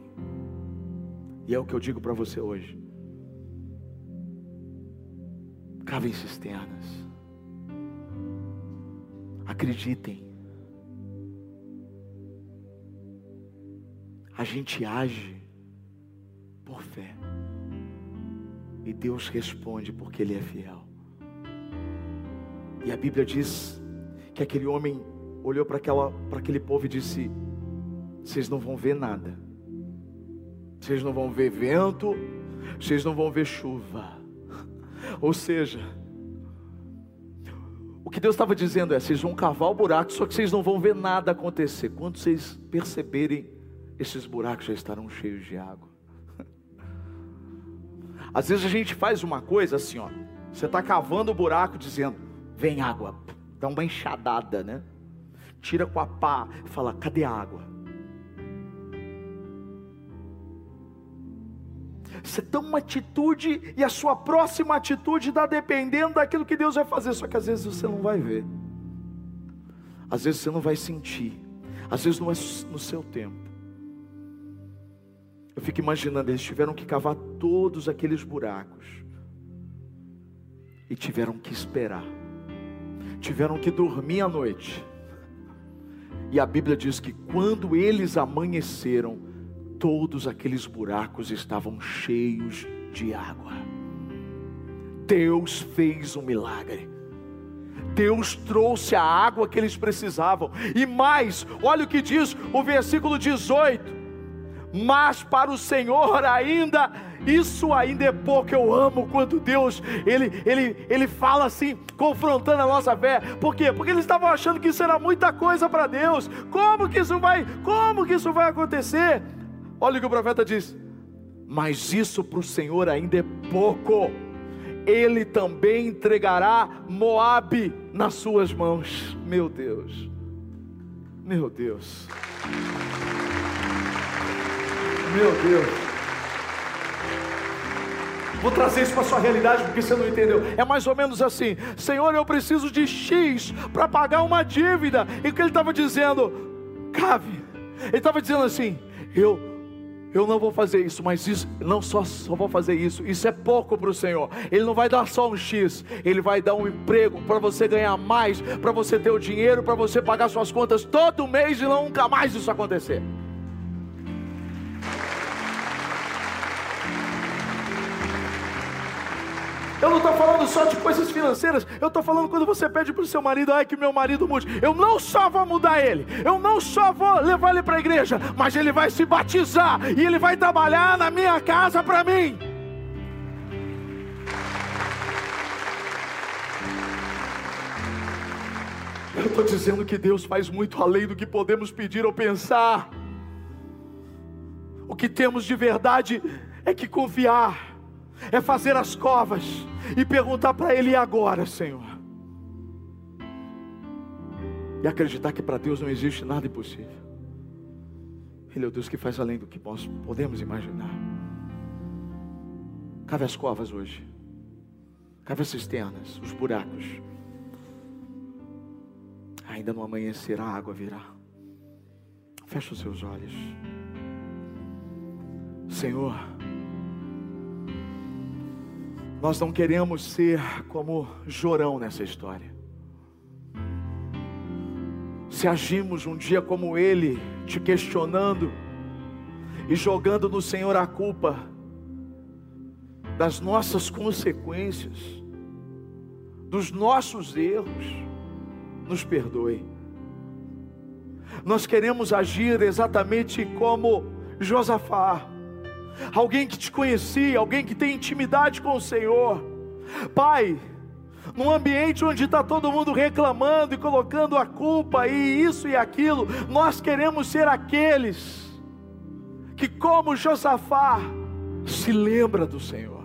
E é o que eu digo para você hoje. Cavem cisternas. Acreditem. A gente age por fé. E Deus responde porque Ele é fiel. E a Bíblia diz que aquele homem olhou para aquele povo e disse: vocês não vão ver nada. Vocês não vão ver vento, vocês não vão ver chuva. Ou seja, o que Deus estava dizendo é: vocês vão cavar o buraco, só que vocês não vão ver nada acontecer. Quando vocês perceberem, esses buracos já estarão cheios de água. (laughs) Às vezes a gente faz uma coisa assim, ó. Você está cavando o buraco dizendo: vem água, dá uma enxadada, né? Tira com a pá, fala: cadê a água? Você toma uma atitude e a sua próxima atitude está dependendo daquilo que Deus vai fazer, só que às vezes você não vai ver, às vezes você não vai sentir, às vezes não é no seu tempo. Eu fico imaginando, eles tiveram que cavar todos aqueles buracos. E tiveram que esperar, tiveram que dormir à noite. E a Bíblia diz que quando eles amanheceram, todos aqueles buracos estavam cheios de água. Deus fez um milagre. Deus trouxe a água que eles precisavam. E mais, olha o que diz o versículo 18: Mas para o Senhor ainda isso ainda é pouco, eu amo quando Deus, ele, ele, ele fala assim, confrontando a nossa fé. Por quê? Porque eles estavam achando que isso era muita coisa para Deus. Como que isso vai, como que isso vai acontecer? Olha o que o profeta diz: Mas isso para o Senhor ainda é pouco. Ele também entregará Moabe nas suas mãos. Meu Deus. Meu Deus. Meu Deus. Vou trazer isso para a sua realidade porque você não entendeu. É mais ou menos assim: Senhor, eu preciso de X para pagar uma dívida. E o que ele estava dizendo? Cave. Ele estava dizendo assim: Eu eu não vou fazer isso, mas isso não só, só vou fazer isso, isso é pouco para o Senhor. Ele não vai dar só um X, Ele vai dar um emprego para você ganhar mais, para você ter o dinheiro, para você pagar suas contas todo mês e nunca mais isso acontecer. Eu não estou falando só de coisas financeiras, eu estou falando quando você pede para o seu marido, ai que meu marido mude. Eu não só vou mudar ele, eu não só vou levar ele para a igreja, mas ele vai se batizar e ele vai trabalhar na minha casa para mim. Eu estou dizendo que Deus faz muito além do que podemos pedir ou pensar. O que temos de verdade é que confiar é fazer as covas e perguntar para Ele: agora, Senhor? E acreditar que para Deus não existe nada impossível. Ele é o Deus que faz além do que nós podemos imaginar. Cave as covas hoje. Cave as cisternas, os buracos. Ainda no amanhecer a água virá. Feche os seus olhos. Senhor, nós não queremos ser como Jorão nessa história. Se agimos um dia como ele, te questionando e jogando no Senhor a culpa das nossas consequências, dos nossos erros, nos perdoe. Nós queremos agir exatamente como Josafá alguém que te conhecia, alguém que tem intimidade com o Senhor. Pai, num ambiente onde está todo mundo reclamando e colocando a culpa e isso e aquilo, nós queremos ser aqueles que, como Josafá, se lembra do Senhor,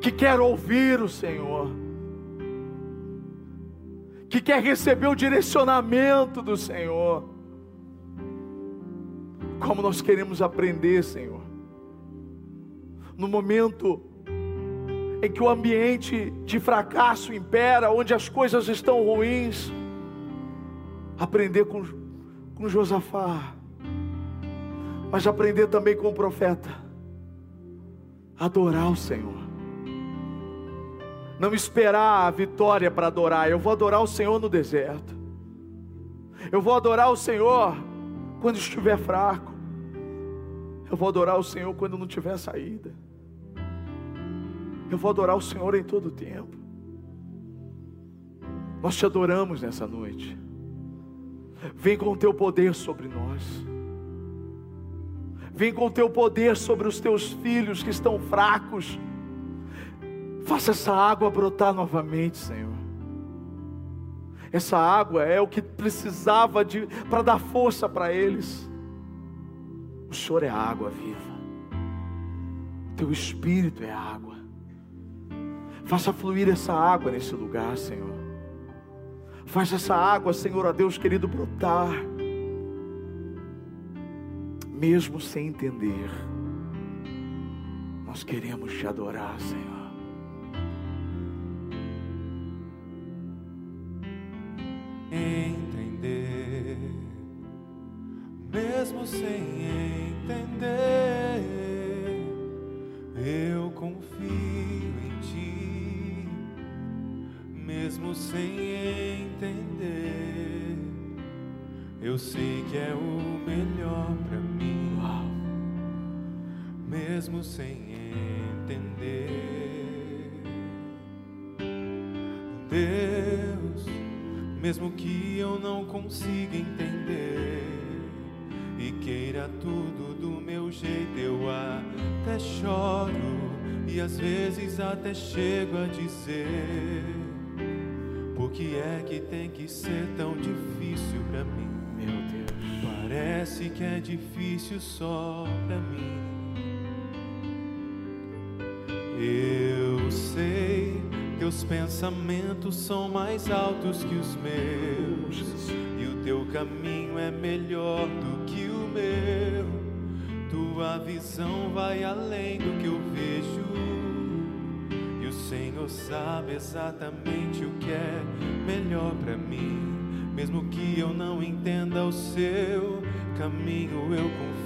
que quer ouvir o Senhor, que quer receber o direcionamento do Senhor como nós queremos aprender, Senhor. No momento em que o ambiente de fracasso impera, onde as coisas estão ruins, aprender com, com Josafá, mas aprender também com o profeta, adorar o Senhor. Não esperar a vitória para adorar, eu vou adorar o Senhor no deserto, eu vou adorar o Senhor quando estiver fraco. Eu vou adorar o Senhor quando não tiver saída. Eu vou adorar o Senhor em todo o tempo. Nós te adoramos nessa noite. Vem com o teu poder sobre nós. Vem com o teu poder sobre os teus filhos que estão fracos. Faça essa água brotar novamente, Senhor. Essa água é o que precisava de para dar força para eles. O Senhor é água viva. Teu espírito é água. Faça fluir essa água nesse lugar, Senhor. Faz essa água, Senhor, a Deus querido, brotar. Mesmo sem entender, nós queremos te adorar, Senhor. Entender, mesmo sem entender, eu confio em ti, mesmo sem entender, eu sei que é o melhor para mim, mesmo sem entender. Deus, mesmo que eu não consiga entender e queira tudo do meu jeito, eu até choro e às vezes até chego a dizer: por que é que tem que ser tão difícil pra mim? Meu Deus. Parece que é difícil só pra mim. Eu sei, teus pensamentos são mais altos que os meus, e o teu caminho é melhor do que o meu. Tua visão vai além do que eu vejo, e o Senhor sabe exatamente o que é melhor para mim. Mesmo que eu não entenda o seu caminho, eu confio.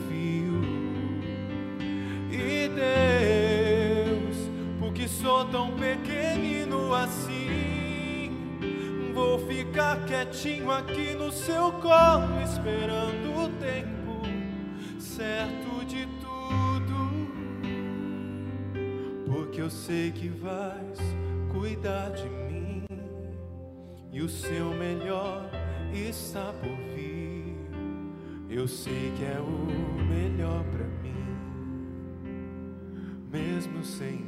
Ficar quietinho aqui no seu colo, esperando o tempo certo de tudo, porque eu sei que vais cuidar de mim e o seu melhor está por vir. Eu sei que é o melhor para mim, mesmo sem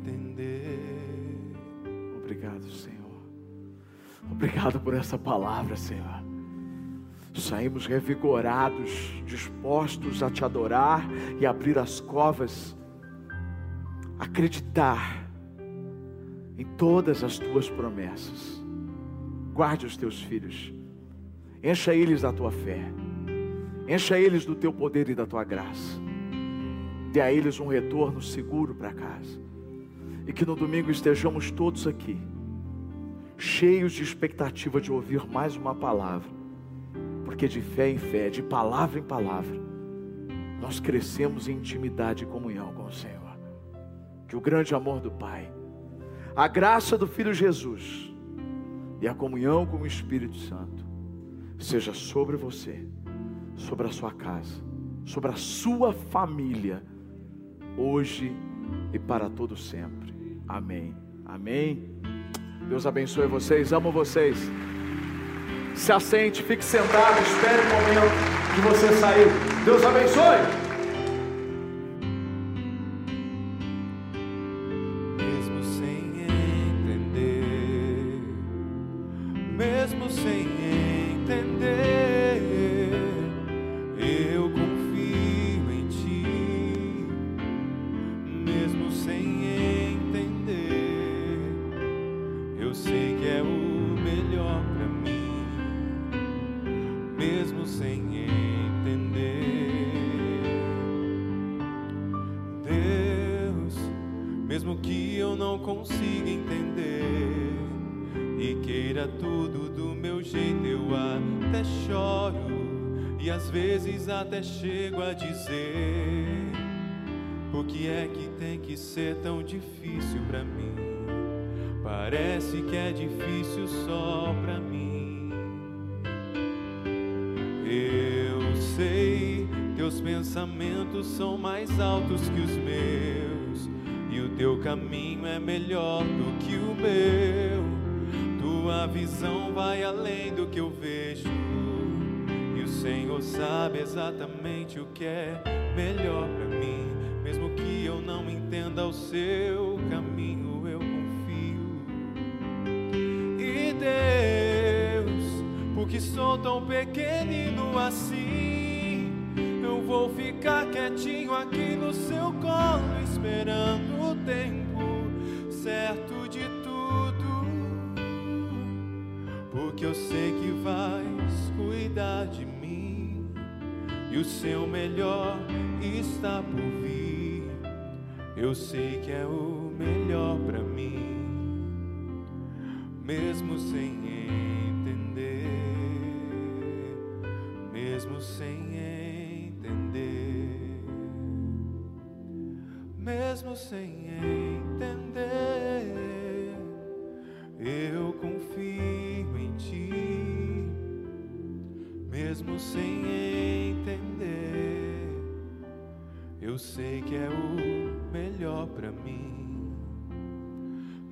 entender. Obrigado, Senhor. Obrigado por essa palavra, Senhor. Saímos revigorados, dispostos a te adorar e abrir as covas, acreditar em todas as tuas promessas. Guarde os teus filhos, encha eles da tua fé, encha eles do teu poder e da tua graça. Dê a eles um retorno seguro para casa. E que no domingo estejamos todos aqui, cheios de expectativa de ouvir mais uma palavra, porque de fé em fé, de palavra em palavra, nós crescemos em intimidade e comunhão com o Senhor. Que o grande amor do Pai, a graça do Filho Jesus e a comunhão com o Espírito Santo seja sobre você, sobre a sua casa, sobre a sua família, hoje e para todo sempre. Amém. Amém. Deus abençoe vocês, amo vocês. Se assente, fique sentado, espere o momento de você sair. Deus abençoe. Pra mim? Parece que é difícil só pra mim. Eu sei, teus pensamentos são mais altos que os meus, e o teu caminho é melhor do que o meu. tua visão vai além do que eu vejo. E o Senhor sabe exatamente o que é melhor para mim. Mesmo que eu não entenda o seu caminho, eu confio. E Deus, porque sou tão pequenino assim, eu vou ficar quietinho aqui no seu colo, esperando o tempo certo de tudo. Porque eu sei que vais cuidar de mim e o seu melhor está por vir. Eu sei que é o melhor para mim, mesmo sem entender, mesmo sem entender, mesmo sem entender, eu confio em ti, mesmo sem entender, eu sei que é o melhor para mim,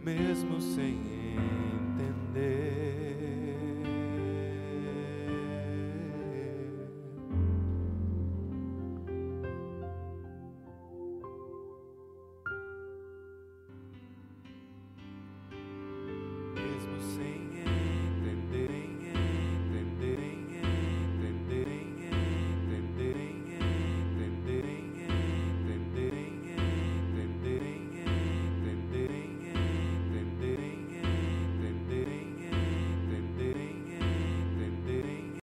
mesmo sem entender.